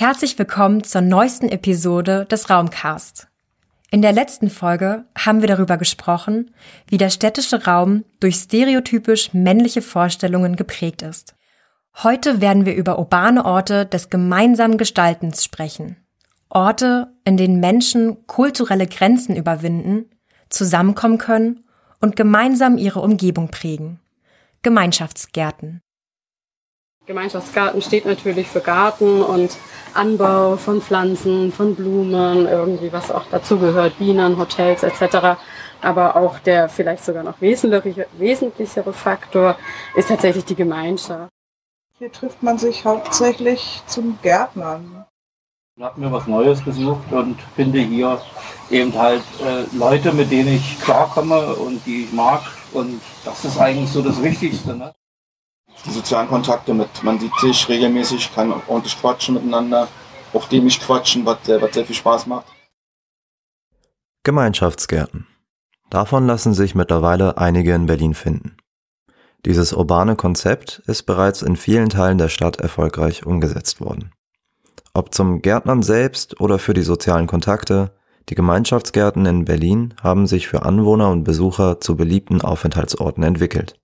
Herzlich willkommen zur neuesten Episode des Raumcast. In der letzten Folge haben wir darüber gesprochen, wie der städtische Raum durch stereotypisch männliche Vorstellungen geprägt ist. Heute werden wir über urbane Orte des gemeinsamen Gestaltens sprechen. Orte, in denen Menschen kulturelle Grenzen überwinden, zusammenkommen können und gemeinsam ihre Umgebung prägen. Gemeinschaftsgärten. Gemeinschaftsgarten steht natürlich für Garten und Anbau von Pflanzen, von Blumen, irgendwie was auch dazugehört, Bienen, Hotels etc. Aber auch der vielleicht sogar noch wesentlichere, wesentlichere Faktor ist tatsächlich die Gemeinschaft. Hier trifft man sich hauptsächlich zum Gärtnern. Ich habe mir was Neues gesucht und finde hier eben halt äh, Leute, mit denen ich klarkomme und die ich mag. Und das ist eigentlich so das Wichtigste. Ne? Die sozialen Kontakte mit, man sieht sich regelmäßig, kann ordentlich quatschen miteinander, auch dämlich quatschen, was, was sehr viel Spaß macht. Gemeinschaftsgärten. Davon lassen sich mittlerweile einige in Berlin finden. Dieses urbane Konzept ist bereits in vielen Teilen der Stadt erfolgreich umgesetzt worden. Ob zum Gärtnern selbst oder für die sozialen Kontakte, die Gemeinschaftsgärten in Berlin haben sich für Anwohner und Besucher zu beliebten Aufenthaltsorten entwickelt.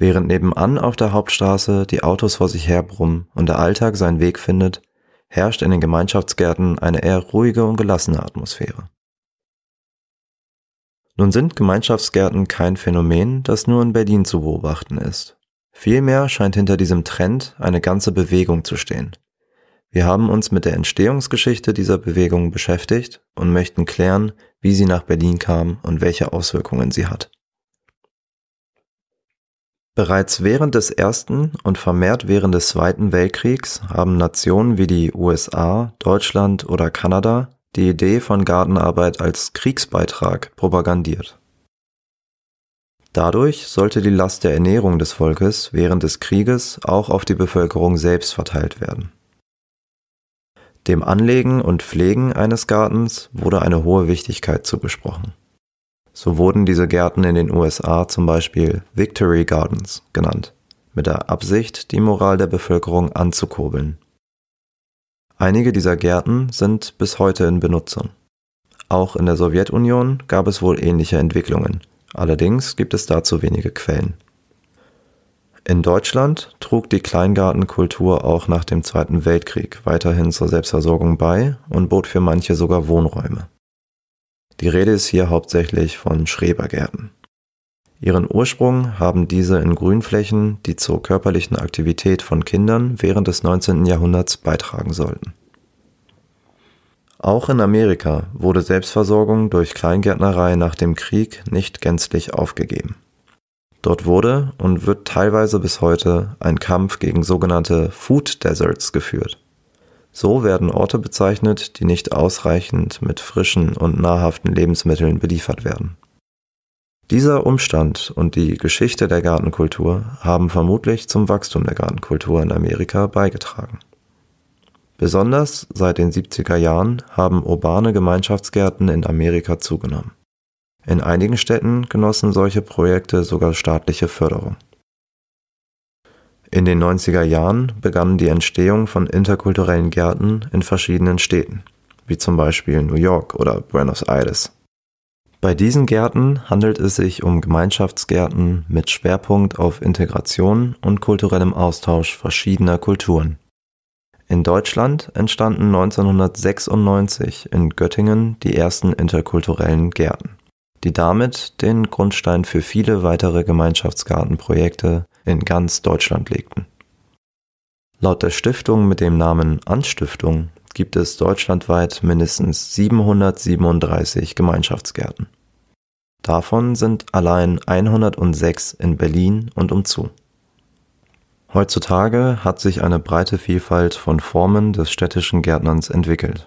Während nebenan auf der Hauptstraße die Autos vor sich herbrummen und der Alltag seinen Weg findet, herrscht in den Gemeinschaftsgärten eine eher ruhige und gelassene Atmosphäre. Nun sind Gemeinschaftsgärten kein Phänomen, das nur in Berlin zu beobachten ist. Vielmehr scheint hinter diesem Trend eine ganze Bewegung zu stehen. Wir haben uns mit der Entstehungsgeschichte dieser Bewegung beschäftigt und möchten klären, wie sie nach Berlin kam und welche Auswirkungen sie hat. Bereits während des Ersten und vermehrt während des Zweiten Weltkriegs haben Nationen wie die USA, Deutschland oder Kanada die Idee von Gartenarbeit als Kriegsbeitrag propagandiert. Dadurch sollte die Last der Ernährung des Volkes während des Krieges auch auf die Bevölkerung selbst verteilt werden. Dem Anlegen und Pflegen eines Gartens wurde eine hohe Wichtigkeit zugesprochen. So wurden diese Gärten in den USA zum Beispiel Victory Gardens genannt, mit der Absicht, die Moral der Bevölkerung anzukurbeln. Einige dieser Gärten sind bis heute in Benutzung. Auch in der Sowjetunion gab es wohl ähnliche Entwicklungen, allerdings gibt es dazu wenige Quellen. In Deutschland trug die Kleingartenkultur auch nach dem Zweiten Weltkrieg weiterhin zur Selbstversorgung bei und bot für manche sogar Wohnräume. Die Rede ist hier hauptsächlich von Schrebergärten. Ihren Ursprung haben diese in Grünflächen, die zur körperlichen Aktivität von Kindern während des 19. Jahrhunderts beitragen sollten. Auch in Amerika wurde Selbstversorgung durch Kleingärtnerei nach dem Krieg nicht gänzlich aufgegeben. Dort wurde und wird teilweise bis heute ein Kampf gegen sogenannte Food Deserts geführt. So werden Orte bezeichnet, die nicht ausreichend mit frischen und nahrhaften Lebensmitteln beliefert werden. Dieser Umstand und die Geschichte der Gartenkultur haben vermutlich zum Wachstum der Gartenkultur in Amerika beigetragen. Besonders seit den 70er Jahren haben urbane Gemeinschaftsgärten in Amerika zugenommen. In einigen Städten genossen solche Projekte sogar staatliche Förderung. In den 90er Jahren begann die Entstehung von interkulturellen Gärten in verschiedenen Städten, wie zum Beispiel New York oder Buenos Aires. Bei diesen Gärten handelt es sich um Gemeinschaftsgärten mit Schwerpunkt auf Integration und kulturellem Austausch verschiedener Kulturen. In Deutschland entstanden 1996 in Göttingen die ersten interkulturellen Gärten, die damit den Grundstein für viele weitere Gemeinschaftsgartenprojekte in ganz Deutschland legten. Laut der Stiftung mit dem Namen Anstiftung gibt es deutschlandweit mindestens 737 Gemeinschaftsgärten. Davon sind allein 106 in Berlin und umzu. Heutzutage hat sich eine breite Vielfalt von Formen des städtischen Gärtnerns entwickelt.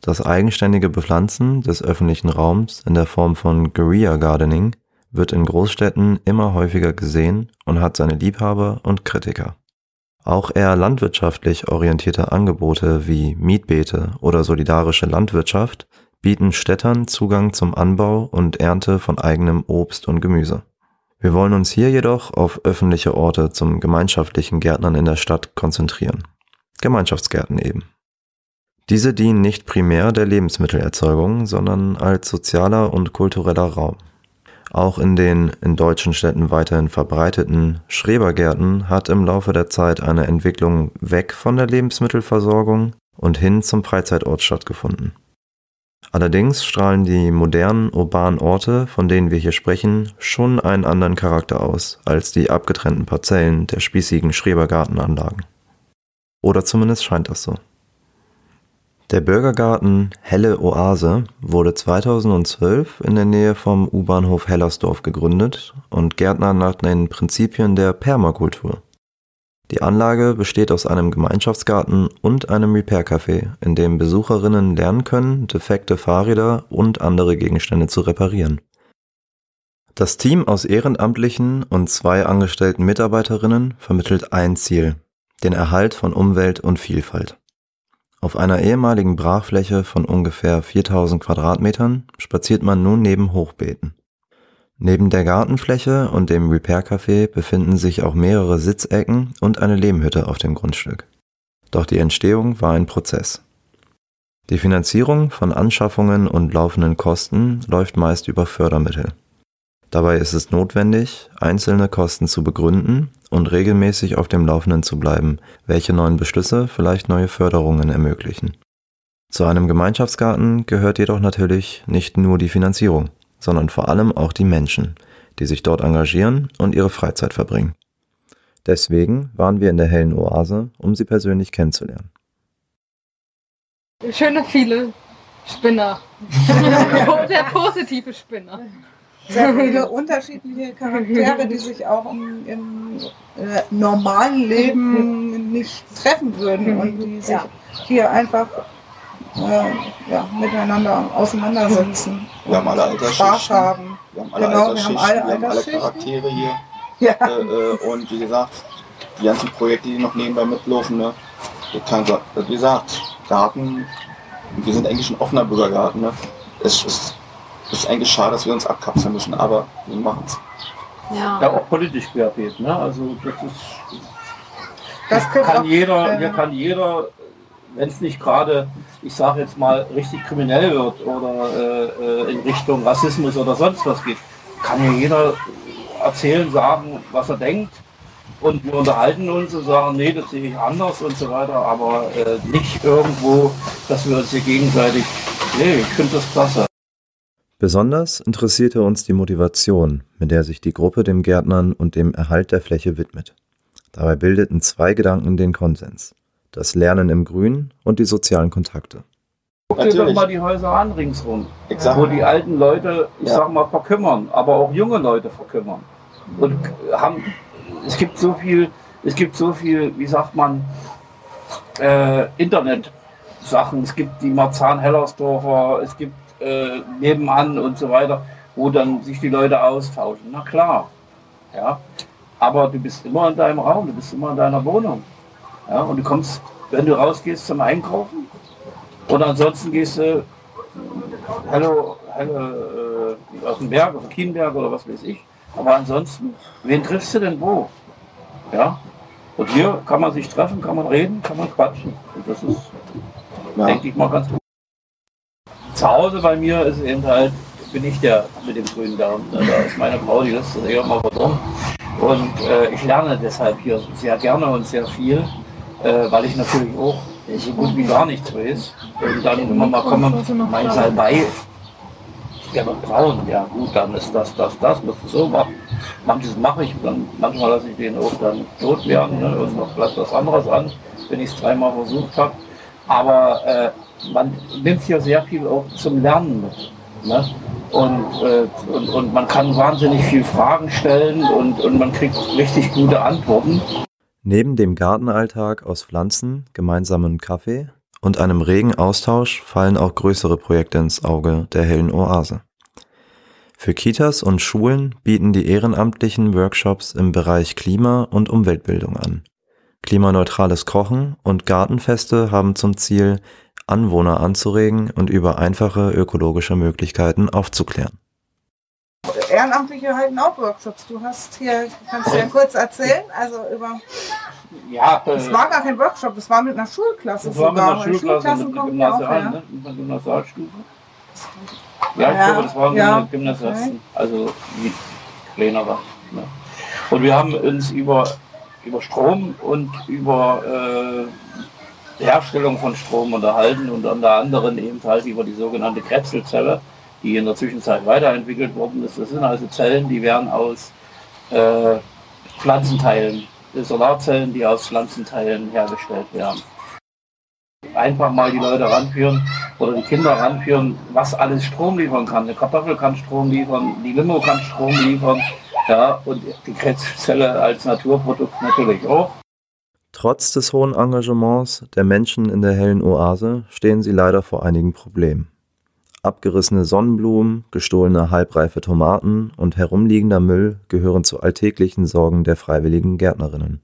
Das eigenständige Bepflanzen des öffentlichen Raums in der Form von Guerilla Gardening wird in Großstädten immer häufiger gesehen und hat seine Liebhaber und Kritiker. Auch eher landwirtschaftlich orientierte Angebote wie Mietbeete oder solidarische Landwirtschaft bieten Städtern Zugang zum Anbau und Ernte von eigenem Obst und Gemüse. Wir wollen uns hier jedoch auf öffentliche Orte zum gemeinschaftlichen Gärtnern in der Stadt konzentrieren. Gemeinschaftsgärten eben. Diese dienen nicht primär der Lebensmittelerzeugung, sondern als sozialer und kultureller Raum. Auch in den in deutschen Städten weiterhin verbreiteten Schrebergärten hat im Laufe der Zeit eine Entwicklung weg von der Lebensmittelversorgung und hin zum Freizeitort stattgefunden. Allerdings strahlen die modernen urbanen Orte, von denen wir hier sprechen, schon einen anderen Charakter aus als die abgetrennten Parzellen der spießigen Schrebergartenanlagen. Oder zumindest scheint das so. Der Bürgergarten Helle Oase wurde 2012 in der Nähe vom U-Bahnhof Hellersdorf gegründet und Gärtner nach den Prinzipien der Permakultur. Die Anlage besteht aus einem Gemeinschaftsgarten und einem Repair-Café, in dem Besucherinnen lernen können, defekte Fahrräder und andere Gegenstände zu reparieren. Das Team aus Ehrenamtlichen und zwei angestellten Mitarbeiterinnen vermittelt ein Ziel, den Erhalt von Umwelt und Vielfalt. Auf einer ehemaligen Brachfläche von ungefähr 4000 Quadratmetern spaziert man nun neben Hochbeeten. Neben der Gartenfläche und dem Repair-Café befinden sich auch mehrere Sitzecken und eine Lehmhütte auf dem Grundstück. Doch die Entstehung war ein Prozess. Die Finanzierung von Anschaffungen und laufenden Kosten läuft meist über Fördermittel. Dabei ist es notwendig, einzelne Kosten zu begründen und regelmäßig auf dem Laufenden zu bleiben, welche neuen Beschlüsse vielleicht neue Förderungen ermöglichen. Zu einem Gemeinschaftsgarten gehört jedoch natürlich nicht nur die Finanzierung, sondern vor allem auch die Menschen, die sich dort engagieren und ihre Freizeit verbringen. Deswegen waren wir in der hellen Oase, um sie persönlich kennenzulernen. Schöne viele Spinner. Sehr positive Spinner sehr viele unterschiedliche Charaktere, die sich auch im, im äh, normalen Leben nicht treffen würden und die sich ja. hier einfach äh, ja, miteinander auseinandersetzen. Wir haben alle Altersschichten. haben. Wir haben alle genau, Altersschichten, wir haben alle, wir haben alle Charaktere hier. Ja. Äh, äh, und wie gesagt, die ganzen Projekte, die noch nebenbei mitlaufen, ne? Kann, wie gesagt, Garten, wir sind eigentlich ein offener Bürgergarten. Ne? Es ist ist eigentlich schade, dass wir uns abkapseln müssen, aber wir machen es. Ja. ja, auch politisch querbeet. Ne? Also das ist. Das kann auch, jeder, hier kann jeder, wenn es nicht gerade, ich sage jetzt mal, richtig kriminell wird oder äh, äh, in Richtung Rassismus oder sonst was geht, kann hier jeder erzählen, sagen, was er denkt. Und wir unterhalten uns und sagen, nee, das sehe ich anders und so weiter, aber äh, nicht irgendwo, dass wir uns hier gegenseitig, nee, ich finde das klasse. Besonders interessierte uns die Motivation, mit der sich die Gruppe dem Gärtnern und dem Erhalt der Fläche widmet. Dabei bildeten zwei Gedanken den Konsens: das Lernen im Grün und die sozialen Kontakte. Guck dir doch mal die Häuser an ringsrum, Exakt. wo die alten Leute, ich ja. sag mal, verkümmern, aber auch junge Leute verkümmern. Und haben, es gibt so viel, es gibt so viel, wie sagt man, äh, Internet-Sachen. Es gibt die Marzahn-Hellersdorfer, es gibt äh, nebenan und so weiter, wo dann sich die Leute austauschen. Na klar. Ja. Aber du bist immer in deinem Raum, du bist immer in deiner Wohnung. Ja, und du kommst, wenn du rausgehst zum Einkaufen, oder ansonsten gehst du hallo, hallo äh, auf den Berg, auf den Kienberg oder was weiß ich. Aber ansonsten, wen triffst du denn wo? Ja? Und hier kann man sich treffen, kann man reden, kann man quatschen. Und das ist, ja. denke ich mal, ganz gut zu Hause bei mir ist eben halt, bin ich der mit dem grünen Daumen. Da ist meine Frau, die lässt das eher mal verdammt. Und äh, ich lerne deshalb hier sehr gerne und sehr viel, äh, weil ich natürlich auch so gut wie gar nichts weiß. Und dann immer mal komme, mein Salbei, der wird braun. Ja gut, dann ist das, das, das, musst du so machen. Manches mache ich, dann, manchmal lasse ich den auch dann tot werden ne, und noch bleibt was anderes an, wenn ich es dreimal versucht habe. Aber äh, man nimmt hier sehr viel auch zum Lernen mit. Ne? Und, äh, und, und man kann wahnsinnig viel Fragen stellen und, und man kriegt richtig gute Antworten. Neben dem Gartenalltag aus Pflanzen, gemeinsamen Kaffee und einem regen Austausch fallen auch größere Projekte ins Auge der hellen Oase. Für Kitas und Schulen bieten die ehrenamtlichen Workshops im Bereich Klima- und Umweltbildung an. Klimaneutrales Kochen und Gartenfeste haben zum Ziel, Anwohner anzuregen und über einfache ökologische Möglichkeiten aufzuklären. Ehrenamtliche halten auch Workshops. Du hast hier, kannst du ja kurz erzählen, also über Ja, das äh, war gar kein Workshop, das war mit einer Schulklasse das sogar. War mit einer Schulklasse, mit, mit, Gymnasial, ne? mit einer Gymnasialstufe. Ja, ich ja, glaube, das waren ja. Gymnasiasten, also wie kleiner war. Ne? Und wir haben uns über, über Strom und über äh, Herstellung von Strom unterhalten und unter anderem eben halt über die sogenannte Kretzelzelle, die in der Zwischenzeit weiterentwickelt worden ist. Das sind also Zellen, die werden aus äh, Pflanzenteilen Solarzellen, die aus Pflanzenteilen hergestellt werden. Einfach mal die Leute ranführen oder die Kinder ranführen, was alles Strom liefern kann. Eine Kartoffel kann Strom liefern, die Limo kann Strom liefern, ja, und die Krebszelle als Naturprodukt natürlich auch. Trotz des hohen Engagements der Menschen in der hellen Oase stehen sie leider vor einigen Problemen. Abgerissene Sonnenblumen, gestohlene halbreife Tomaten und herumliegender Müll gehören zu alltäglichen Sorgen der freiwilligen Gärtnerinnen.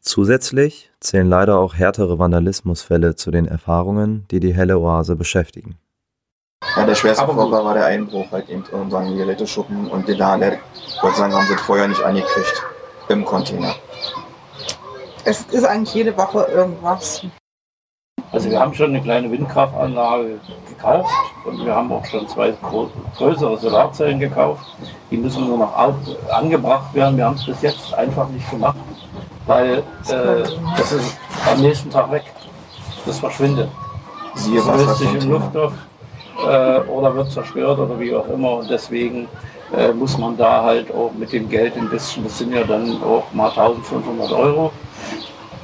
Zusätzlich zählen leider auch härtere Vandalismusfälle zu den Erfahrungen, die die helle Oase beschäftigen. Ja, der schwerste Vorfall war der Einbruch halt eben in unseren Geräteschuppen und den da, der, Gott sei Dank, haben sie das Feuer nicht angekriegt im Container. Es ist eigentlich jede Woche irgendwas. Also wir haben schon eine kleine Windkraftanlage gekauft und wir haben auch schon zwei größere Solarzellen gekauft. Die müssen nur noch angebracht werden. Wir haben es bis jetzt einfach nicht gemacht, weil äh, das ist am nächsten Tag weg. Das verschwindet. Das löst sich im Luftstoff äh, oder wird zerstört oder wie auch immer. Und deswegen äh, muss man da halt auch mit dem Geld ein bisschen, das sind ja dann auch mal 1500 Euro,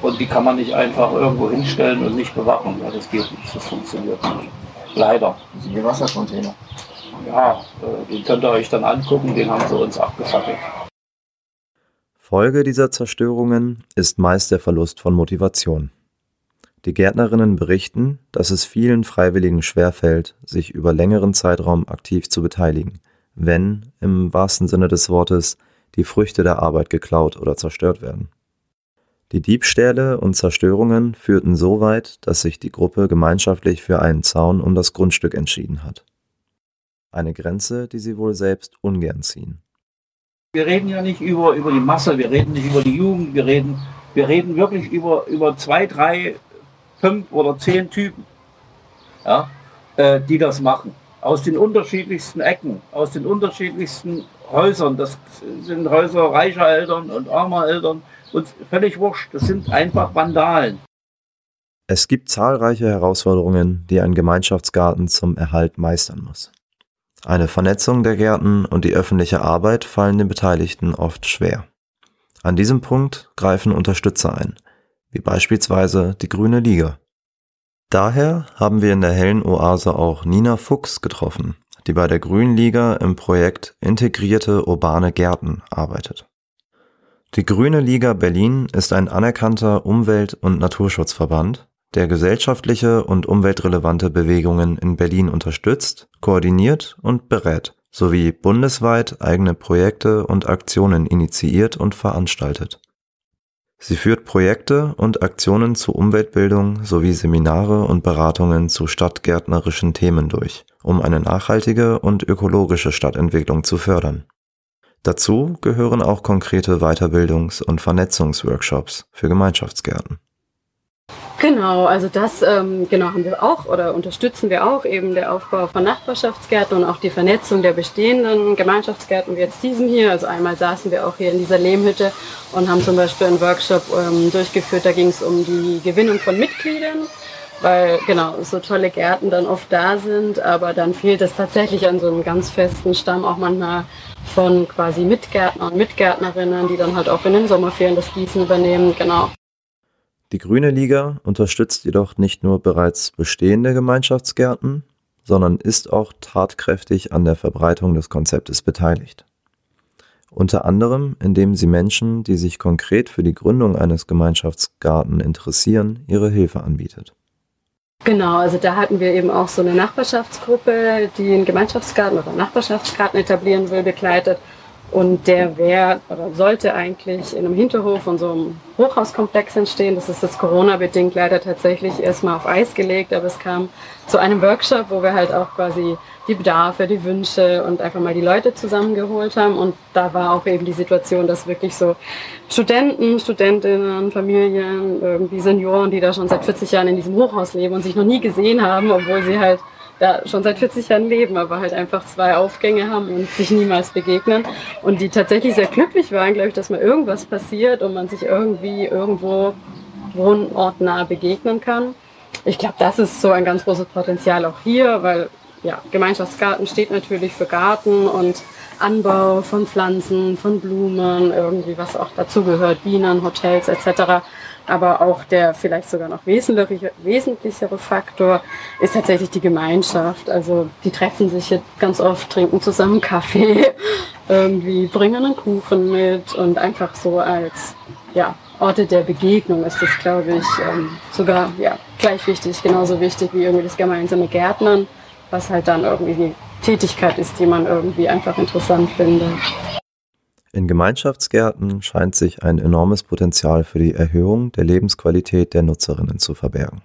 und die kann man nicht einfach irgendwo hinstellen und nicht bewachen. Ja, das geht nicht, das funktioniert nicht. Leider. Die Wassercontainer. Ja, äh, den könnt ihr euch dann angucken, den haben sie uns abgefackelt. Folge dieser Zerstörungen ist meist der Verlust von Motivation. Die Gärtnerinnen berichten, dass es vielen Freiwilligen schwerfällt, sich über längeren Zeitraum aktiv zu beteiligen, wenn, im wahrsten Sinne des Wortes, die Früchte der Arbeit geklaut oder zerstört werden. Die Diebstähle und Zerstörungen führten so weit, dass sich die Gruppe gemeinschaftlich für einen Zaun um das Grundstück entschieden hat. Eine Grenze, die sie wohl selbst ungern ziehen. Wir reden ja nicht über, über die Masse, wir reden nicht über die Jugend, wir reden, wir reden wirklich über, über zwei, drei, fünf oder zehn Typen, ja, äh, die das machen. Aus den unterschiedlichsten Ecken, aus den unterschiedlichsten Häusern. Das sind Häuser reicher Eltern und armer Eltern und völlig wurscht. Das sind einfach Vandalen. Es gibt zahlreiche Herausforderungen, die ein Gemeinschaftsgarten zum Erhalt meistern muss. Eine Vernetzung der Gärten und die öffentliche Arbeit fallen den Beteiligten oft schwer. An diesem Punkt greifen Unterstützer ein, wie beispielsweise die Grüne Liga. Daher haben wir in der hellen Oase auch Nina Fuchs getroffen, die bei der Grünen Liga im Projekt Integrierte urbane Gärten arbeitet. Die Grüne Liga Berlin ist ein anerkannter Umwelt- und Naturschutzverband, der gesellschaftliche und umweltrelevante Bewegungen in Berlin unterstützt, koordiniert und berät, sowie bundesweit eigene Projekte und Aktionen initiiert und veranstaltet. Sie führt Projekte und Aktionen zu Umweltbildung sowie Seminare und Beratungen zu stadtgärtnerischen Themen durch, um eine nachhaltige und ökologische Stadtentwicklung zu fördern Dazu gehören auch konkrete Weiterbildungs- und Vernetzungsworkshops für Gemeinschaftsgärten. Genau, also das ähm, genau haben wir auch oder unterstützen wir auch eben der Aufbau von Nachbarschaftsgärten und auch die Vernetzung der bestehenden Gemeinschaftsgärten wie jetzt diesem hier. Also einmal saßen wir auch hier in dieser Lehmhütte und haben zum Beispiel einen Workshop ähm, durchgeführt. Da ging es um die Gewinnung von Mitgliedern, weil genau so tolle Gärten dann oft da sind, aber dann fehlt es tatsächlich an so einem ganz festen Stamm auch manchmal von quasi Mitgärtner und Mitgärtnerinnen, die dann halt auch in den Sommerferien das Gießen übernehmen, genau. Die Grüne Liga unterstützt jedoch nicht nur bereits bestehende Gemeinschaftsgärten, sondern ist auch tatkräftig an der Verbreitung des Konzeptes beteiligt. Unter anderem, indem sie Menschen, die sich konkret für die Gründung eines Gemeinschaftsgarten interessieren, ihre Hilfe anbietet. Genau, also da hatten wir eben auch so eine Nachbarschaftsgruppe, die einen Gemeinschaftsgarten oder Nachbarschaftsgarten etablieren will, begleitet. Und der wäre oder sollte eigentlich in einem Hinterhof von so einem Hochhauskomplex entstehen. Das ist jetzt Corona-bedingt leider tatsächlich erstmal auf Eis gelegt, aber es kam zu einem Workshop, wo wir halt auch quasi die Bedarfe, die Wünsche und einfach mal die Leute zusammengeholt haben. Und da war auch eben die Situation, dass wirklich so Studenten, Studentinnen, Familien, irgendwie Senioren, die da schon seit 40 Jahren in diesem Hochhaus leben und sich noch nie gesehen haben, obwohl sie halt da schon seit 40 Jahren leben, aber halt einfach zwei Aufgänge haben und sich niemals begegnen. Und die tatsächlich sehr glücklich waren, glaube ich, dass mal irgendwas passiert und man sich irgendwie irgendwo wohnortnah begegnen kann. Ich glaube, das ist so ein ganz großes Potenzial auch hier, weil ja, Gemeinschaftsgarten steht natürlich für Garten und Anbau von Pflanzen, von Blumen, irgendwie was auch dazugehört, Bienen, Hotels etc. Aber auch der vielleicht sogar noch wesentlichere, wesentlichere Faktor ist tatsächlich die Gemeinschaft. Also die treffen sich jetzt ganz oft, trinken zusammen Kaffee, irgendwie bringen einen Kuchen mit und einfach so als ja, Orte der Begegnung ist das, glaube ich, ähm, sogar ja, gleich wichtig, genauso wichtig wie irgendwie das gemeinsame Gärtnern, was halt dann irgendwie die Tätigkeit ist, die man irgendwie einfach interessant findet. In Gemeinschaftsgärten scheint sich ein enormes Potenzial für die Erhöhung der Lebensqualität der Nutzerinnen zu verbergen.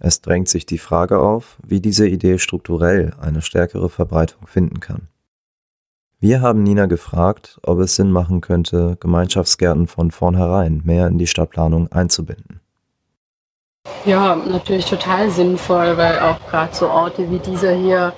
Es drängt sich die Frage auf, wie diese Idee strukturell eine stärkere Verbreitung finden kann. Wir haben Nina gefragt, ob es Sinn machen könnte, Gemeinschaftsgärten von vornherein mehr in die Stadtplanung einzubinden. Ja, natürlich total sinnvoll, weil auch gerade so Orte wie dieser hier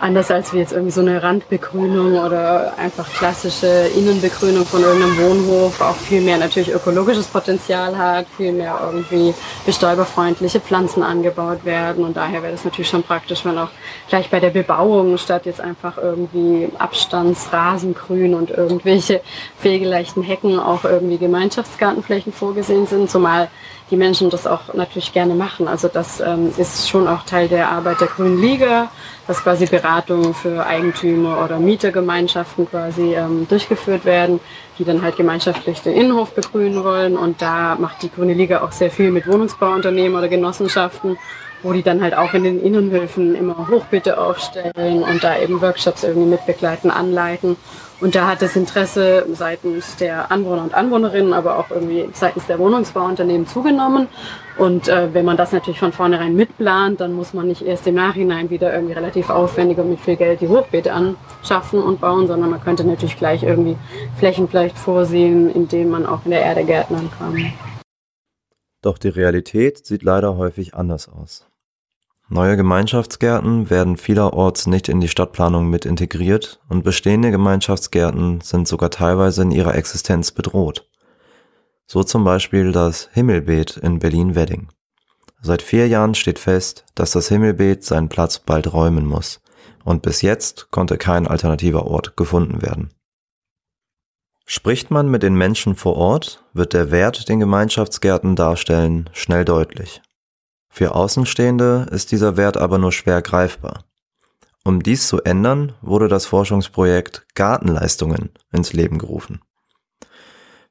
Anders als wie jetzt irgendwie so eine Randbegrünung oder einfach klassische Innenbegrünung von irgendeinem Wohnhof auch viel mehr natürlich ökologisches Potenzial hat, viel mehr irgendwie bestäuberfreundliche Pflanzen angebaut werden. Und daher wäre das natürlich schon praktisch, wenn auch gleich bei der Bebauung statt jetzt einfach irgendwie Abstandsrasengrün und irgendwelche pflegeleichten Hecken auch irgendwie Gemeinschaftsgartenflächen vorgesehen sind, zumal die Menschen das auch natürlich gerne machen. Also das ähm, ist schon auch Teil der Arbeit der Grünen Liga dass quasi Beratungen für Eigentümer oder Mietergemeinschaften quasi ähm, durchgeführt werden, die dann halt gemeinschaftlich den Innenhof begrünen wollen. Und da macht die Grüne Liga auch sehr viel mit Wohnungsbauunternehmen oder Genossenschaften, wo die dann halt auch in den Innenhöfen immer Hochbeete aufstellen und da eben Workshops irgendwie mitbegleiten, anleiten. Und da hat das Interesse seitens der Anwohner und Anwohnerinnen, aber auch irgendwie seitens der Wohnungsbauunternehmen zugenommen. Und äh, wenn man das natürlich von vornherein mitplant, dann muss man nicht erst im Nachhinein wieder irgendwie relativ aufwendig und mit viel Geld die Hochbeete anschaffen und bauen, sondern man könnte natürlich gleich irgendwie Flächen vielleicht vorsehen, in denen man auch in der Erde gärtnern kann. Doch die Realität sieht leider häufig anders aus. Neue Gemeinschaftsgärten werden vielerorts nicht in die Stadtplanung mit integriert und bestehende Gemeinschaftsgärten sind sogar teilweise in ihrer Existenz bedroht. So zum Beispiel das Himmelbeet in Berlin-Wedding. Seit vier Jahren steht fest, dass das Himmelbeet seinen Platz bald räumen muss und bis jetzt konnte kein alternativer Ort gefunden werden. Spricht man mit den Menschen vor Ort, wird der Wert, den Gemeinschaftsgärten darstellen, schnell deutlich. Für Außenstehende ist dieser Wert aber nur schwer greifbar. Um dies zu ändern, wurde das Forschungsprojekt Gartenleistungen ins Leben gerufen.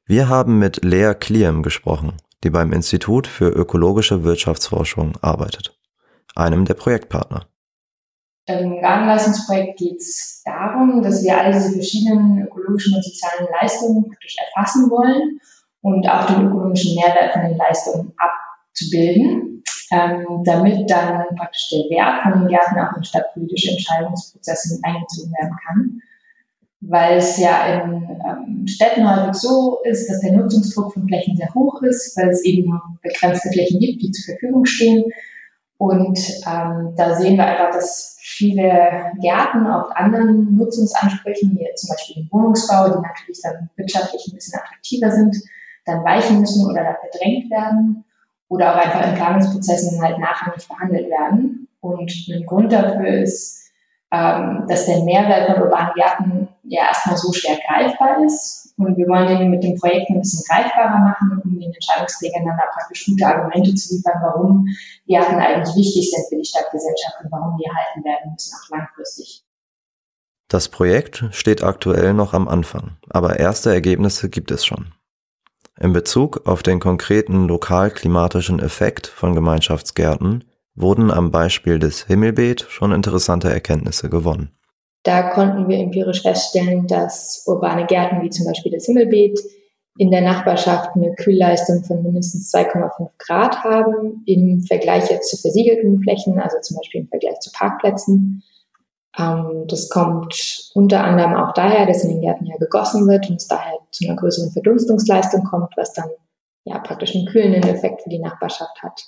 Wir haben mit Lea Kliem gesprochen, die beim Institut für ökologische Wirtschaftsforschung arbeitet, einem der Projektpartner. Im Gartenleistungsprojekt geht es darum, dass wir all diese verschiedenen ökologischen und sozialen Leistungen praktisch erfassen wollen und auch den ökonomischen Mehrwert von den Leistungen abzubilden ähm, damit dann praktisch der Wert von den Gärten auch in stadtpolitische Entscheidungsprozesse mit eingezogen werden kann. Weil es ja in ähm, Städten häufig so ist, dass der Nutzungsdruck von Flächen sehr hoch ist, weil es eben begrenzte Flächen gibt, die zur Verfügung stehen. Und ähm, da sehen wir einfach, dass viele Gärten auf anderen Nutzungsansprüchen, wie zum Beispiel den Wohnungsbau, die natürlich dann wirtschaftlich ein bisschen attraktiver sind, dann weichen müssen oder verdrängt werden oder auch einfach in Planungsprozessen halt nachrangig behandelt werden. Und ein Grund dafür ist, ähm, dass der Mehrwert von urbanen Gärten ja erstmal so schwer greifbar ist. Und wir wollen den mit dem Projekt ein bisschen greifbarer machen, um den Entscheidungsträgern dann auch praktisch gute Argumente zu liefern, warum Gärten eigentlich wichtig sind für die Stadtgesellschaft und warum die erhalten werden müssen, auch langfristig. Das Projekt steht aktuell noch am Anfang, aber erste Ergebnisse gibt es schon. In Bezug auf den konkreten lokalklimatischen Effekt von Gemeinschaftsgärten wurden am Beispiel des Himmelbeet schon interessante Erkenntnisse gewonnen. Da konnten wir empirisch feststellen, dass urbane Gärten wie zum Beispiel das Himmelbeet in der Nachbarschaft eine Kühlleistung von mindestens 2,5 Grad haben im Vergleich jetzt zu versiegelten Flächen, also zum Beispiel im Vergleich zu Parkplätzen. Ähm, das kommt unter anderem auch daher, dass in den Gärten ja gegossen wird und es daher zu einer größeren Verdunstungsleistung kommt, was dann ja praktisch einen kühlenden Effekt für die Nachbarschaft hat,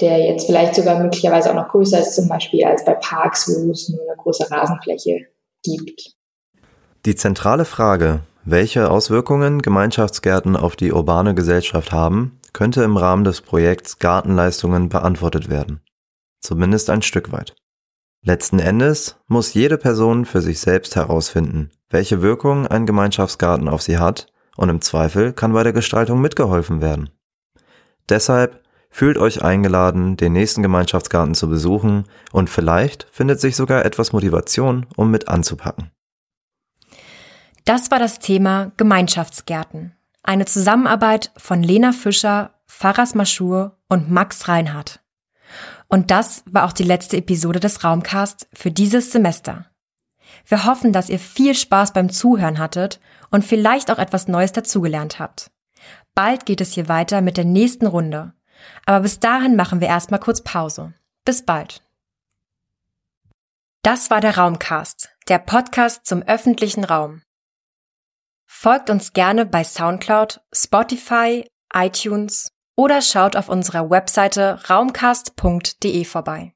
der jetzt vielleicht sogar möglicherweise auch noch größer ist, zum Beispiel als bei Parks, wo es nur eine große Rasenfläche gibt. Die zentrale Frage, welche Auswirkungen Gemeinschaftsgärten auf die urbane Gesellschaft haben, könnte im Rahmen des Projekts Gartenleistungen beantwortet werden. Zumindest ein Stück weit. Letzten Endes muss jede Person für sich selbst herausfinden, welche Wirkung ein Gemeinschaftsgarten auf sie hat und im Zweifel kann bei der Gestaltung mitgeholfen werden. Deshalb fühlt euch eingeladen, den nächsten Gemeinschaftsgarten zu besuchen und vielleicht findet sich sogar etwas Motivation, um mit anzupacken. Das war das Thema Gemeinschaftsgärten. Eine Zusammenarbeit von Lena Fischer, Faras Maschur und Max Reinhardt. Und das war auch die letzte Episode des Raumcast für dieses Semester. Wir hoffen, dass ihr viel Spaß beim Zuhören hattet und vielleicht auch etwas Neues dazugelernt habt. Bald geht es hier weiter mit der nächsten Runde. Aber bis dahin machen wir erstmal kurz Pause. Bis bald. Das war der Raumcast, der Podcast zum öffentlichen Raum. Folgt uns gerne bei SoundCloud, Spotify, iTunes oder schaut auf unserer Webseite raumcast.de vorbei.